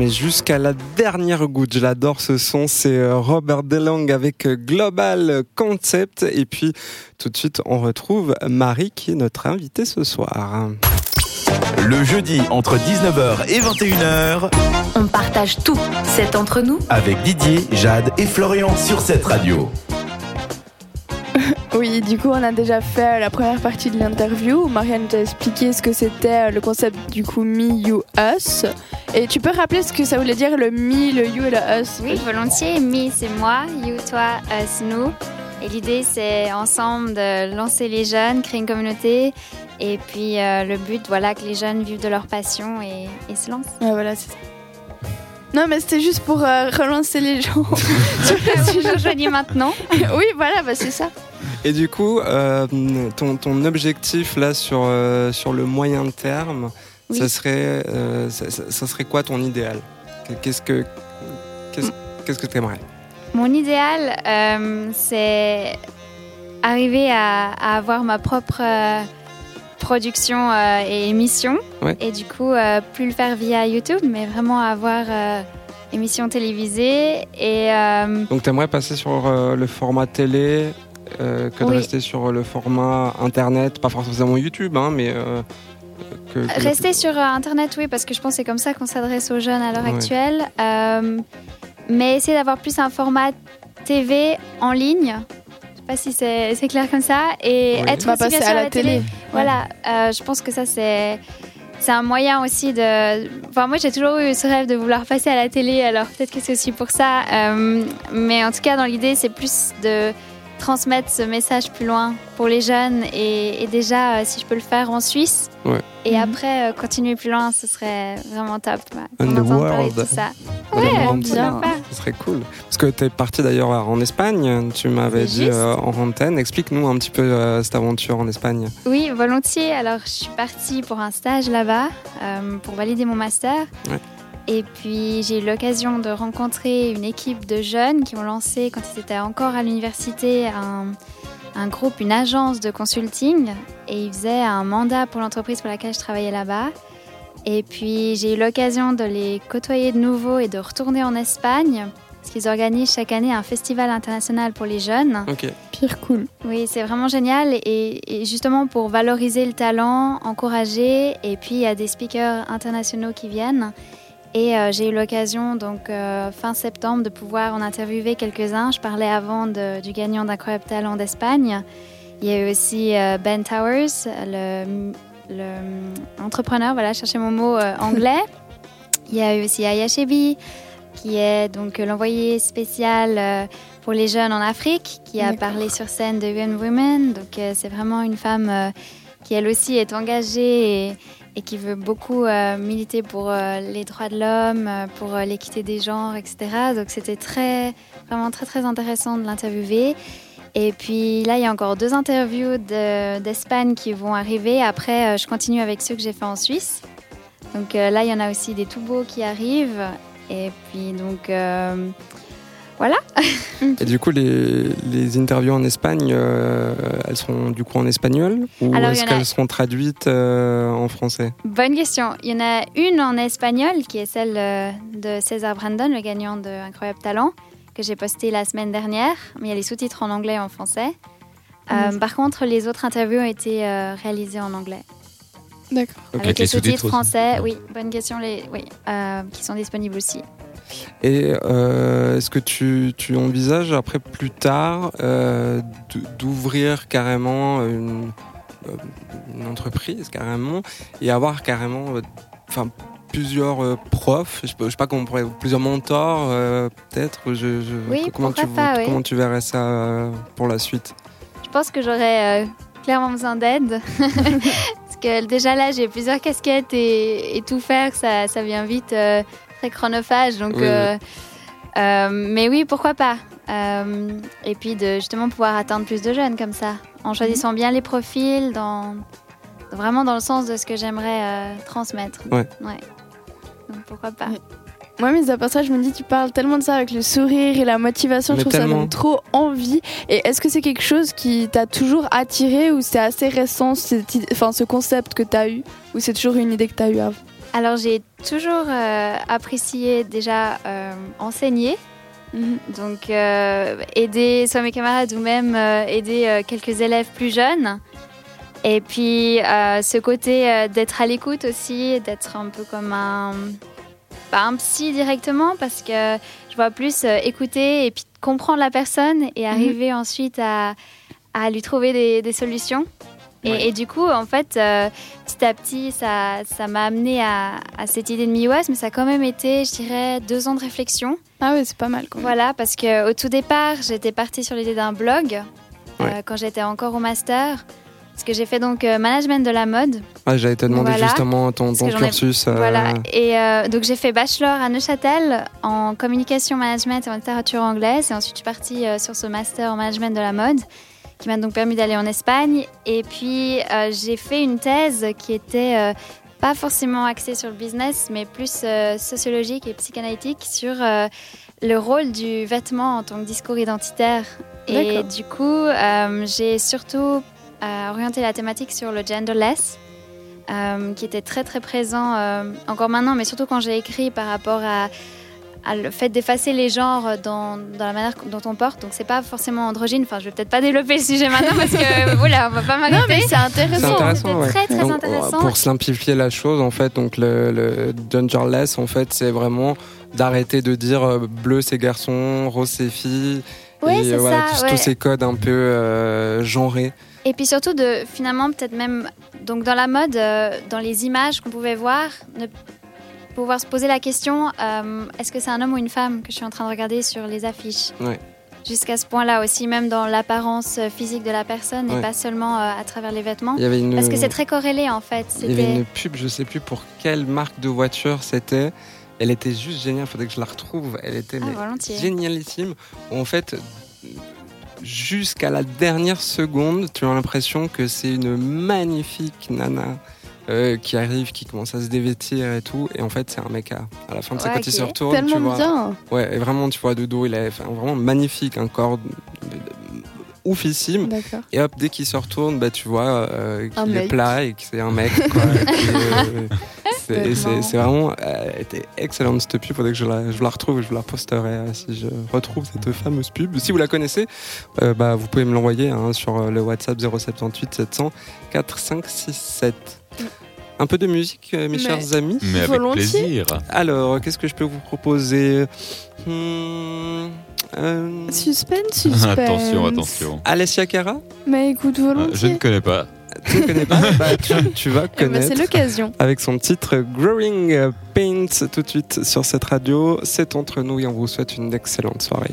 mais jusqu'à la dernière goutte. Je l'adore ce son. C'est euh, Robert DeLong avec euh, Global Concept. Et puis, tout de suite, on retrouve Marie qui est notre invitée ce soir. Le jeudi entre 19h et 21h. On partage tout. C'est entre nous. Avec Didier, Jade et Florian sur cette radio. Oui, du coup, on a déjà fait la première partie de l'interview où Marianne t'a expliqué ce que c'était le concept du coup Me, You, Us. Et tu peux rappeler ce que ça voulait dire le Me, le You et le Us? Oui, volontiers. Me, c'est moi, You, toi, Us, nous. Et l'idée, c'est ensemble de lancer les jeunes, créer une communauté. Et puis euh, le but, voilà, que les jeunes vivent de leur passion et, et se lancent. Ouais, voilà, c'est ça. Non, mais c'était juste pour euh, relancer les gens. Vous rejoignez maintenant Oui, voilà, bah, c'est ça. Et du coup, euh, ton, ton, objectif là sur, euh, sur le moyen terme, oui. ça, serait, euh, ça, ça, serait quoi ton idéal? Qu'est-ce que qu'est-ce, qu'est-ce que tu aimerais Mon idéal, c'est arriver à, à, avoir ma propre production et émission. Ouais. Et du coup, plus le faire via YouTube, mais vraiment avoir émission télévisée. Et, Donc, tu aimerais passer sur le format télé euh, que de rester sur le format internet, pas forcément YouTube, hein, mais euh, que, que Rester sur euh, Internet, oui, parce que je pense que c'est comme ça qu'on s'adresse aux jeunes à l'heure Ouais. actuelle. Euh, mais essayer d'avoir plus un format TV en ligne. Je sais pas si c'est clair comme ça. Et Oui. être Tu vas aussi bien sûr à la télé. Voilà, euh, je pense que ça c'est c'est un moyen aussi de. Enfin, moi j'ai toujours eu ce rêve de vouloir passer à la télé, alors peut-être que c'est aussi pour ça. Euh, mais en tout cas, dans l'idée, c'est plus de transmettre ce message plus loin pour les jeunes et, et déjà euh, si je peux le faire en Suisse Ouais. et Mhm. après euh, continuer plus loin ce serait vraiment top ouais, On the world. tout ça Ouais, bien. pourquoi pas. Ce serait cool. Parce que tu es parti d'ailleurs en Espagne, tu m'avais dit euh, en antenne. Explique-nous un petit peu euh, cette aventure en Espagne. Oui, volontiers. Alors, je suis partie pour un stage là-bas euh, pour valider mon master. Ouais. Et puis, j'ai eu l'occasion de rencontrer une équipe de jeunes qui ont lancé, quand ils étaient encore à l'université, un, un groupe, une agence de consulting. Et ils faisaient un mandat pour l'entreprise pour laquelle je travaillais là-bas. Et puis, j'ai eu l'occasion de les côtoyer de nouveau et de retourner en Espagne. Parce qu'ils organisent chaque année un festival international pour les jeunes. Ok. Pire cool. Oui, c'est vraiment génial et, et justement pour valoriser le talent, encourager et puis il y a des speakers internationaux qui viennent et euh, j'ai eu l'occasion donc euh, fin septembre de pouvoir en interviewer quelques-uns. Je parlais avant de- du gagnant d'Incroyable Talent d'Espagne. Il y a eu aussi euh, Ben Towers, le, le, entrepreneur, voilà, chercher mon mot anglais. Il y a eu aussi Aya Chebi, qui est donc l'envoyé spécial pour les jeunes en Afrique, qui a parlé sur scène de UN Women. Donc c'est vraiment une femme qui elle aussi est engagée et, qui veut beaucoup euh, militer pour euh, les droits de l'homme, euh, pour l'équité des genres, etc. Donc c'était très, vraiment très très intéressant de l'interviewer. Et puis là, il y a encore deux interviews de- d'Espagne qui vont arriver. Après, je continue avec ceux que j'ai fait en Suisse. Donc là, il y en a aussi des tout beaux qui arrivent. Et puis donc, voilà. Et du coup, les, les interviews en Espagne, euh, elles seront du coup en espagnol ou est-ce en a- qu'elles seront traduites euh, en français? Bonne question. Il y en a une en espagnol qui est celle euh, de César Brandon, le gagnant de Incroyable Talent, que j'ai postée la semaine dernière. Mais il y a les sous-titres en anglais et en français. Euh, par contre, les autres interviews ont été euh, réalisées en anglais. D'accord. Ok. Avec les les sous-titres sous-titres français, oui, bonne question, les, oui, euh, qui sont disponibles aussi. Et euh, est-ce que tu, tu envisages après plus tard euh, d'ouvrir carrément une, euh, une entreprise carrément et avoir carrément enfin plusieurs profs, je sais pas, comment on pourrait, plusieurs mentors peut-être? Je, je- Oui, comment tu pas, oui. comment tu verrais ça pour la suite? Je pense que j'aurais clairement besoin d'aide. Parce que déjà là, j'ai plusieurs casquettes et, et tout faire, ça, ça vient vite euh, très chronophage. Donc, Oui, oui. euh, euh, mais oui, pourquoi pas Euh, Et puis de justement pouvoir atteindre plus de jeunes comme ça, en choisissant bien les profils, dans, vraiment dans le sens de ce que j'aimerais euh, transmettre. Ouais. Donc pourquoi pas Ouais. Moi, mis à part ça, je me dis, tu parles tellement de ça avec le sourire et la motivation, Mais je trouve ça tellement. donne trop envie. Et est-ce que c'est quelque chose qui t'a toujours attiré ou c'est assez récent, cette enfin, ce concept que t'as eu? Ou c'est toujours une idée que t'as eu avant? Alors j'ai toujours euh, apprécié déjà euh, enseigner, Mhm. donc euh, aider soit mes camarades ou même aider quelques élèves plus jeunes. Et puis ce côté d'être à l'écoute aussi, d'être un peu comme un pas un psy directement parce que je vois plus écouter et puis comprendre la personne et arriver ensuite à, à lui trouver des, des solutions. Et, Ouais. et du coup, en fait, euh, petit à petit, ça ça m'a amené à, à cette idée de MIUS, mais ça a quand même été, je dirais, deux ans de réflexion. Ah ouais, c'est pas mal. Voilà, parce que au tout départ, j'étais partie sur l'idée d'un blog euh, quand j'étais encore au master. Parce que j'ai fait donc euh, management de la mode. Ah, J'allais te demander Voilà. justement ton, ton ai- cursus. euh, Voilà. Et euh, donc j'ai fait bachelor à Neuchâtel en communication management et en littérature anglaise. Et ensuite je suis partie euh, sur ce master en management de la mode qui m'a donc permis d'aller en Espagne. Et puis euh, j'ai fait une thèse qui était euh, pas forcément axée sur le business, mais plus euh, sociologique et psychanalytique sur le rôle du vêtement en tant que discours identitaire. Et du coup, j'ai surtout orienté la thématique sur le genderless qui était très très présent encore maintenant, mais surtout quand j'ai écrit par rapport à, à le fait d'effacer les genres dans, dans la manière dont on porte. Donc c'est pas forcément androgyne. Enfin, je vais peut-être pas développer le sujet maintenant parce que voilà, on va pas Non, mais m'arrêter. c'est C'est intéressant. ouais. très très Donc, intéressant. Pour simplifier la chose, en fait, donc le, le genderless, en fait, c'est vraiment d'arrêter de dire euh, bleu c'est garçon, rose c'est fille. Oui, et c'est euh, voilà, ça, tous, ouais. tous ces codes un peu euh, genrés. Et puis surtout de finalement peut-être même donc dans la mode, euh, dans les images qu'on pouvait voir, ne pouvoir se poser la question euh, est-ce que c'est un homme ou une femme que je suis en train de regarder sur les affiches Ouais. Jusqu'à ce point-là aussi, même dans l'apparence physique de la personne et pas seulement euh, à travers les vêtements. Il une, Parce que c'est très corrélé en fait. il y avait une pub, je sais plus pour quelle marque de voiture c'était. Elle était juste géniale, faudrait que je la retrouve. Elle était Ah, génialissime. En fait, jusqu'à la dernière seconde, tu as l'impression que c'est une magnifique nana euh, qui arrive, qui commence à se dévêtir et tout. Et en fait, c'est un mec à, à la fin de sa Ouais, quand il se retourne. tu vois, bien. Ouais, et vraiment, tu vois de dos, il a enfin, vraiment magnifique, un corps de- de- de- oufissime. D'accord. Et hop, dès qu'il se retourne, bah, tu vois euh, qu'il est plat et que c'est un mec. Quoi, euh, c'est- vraiment. euh, était excellente cette pub. Faudrait que je la, je la retrouve et je vous la posterai euh, si je retrouve cette fameuse pub. Si vous la connaissez, euh, bah, vous pouvez me l'envoyer hein, sur le WhatsApp 078 700 4567. Un peu de musique, euh, mes Mais- chers amis. Mais avec Volontiers. plaisir. Alors, qu'est-ce que je peux vous proposer Hmm, euh, Suspense, suspense. Attention, attention. Alessia Cara Mais écoute, Ah, volontiers. Je ne connais pas. Tu ne connais pas Bah, tu, tu vas Eh ben, connaître. c'est l'occasion. avec son titre Growing Pains tout de suite sur cette radio. C'est entre nous et on vous souhaite une excellente soirée.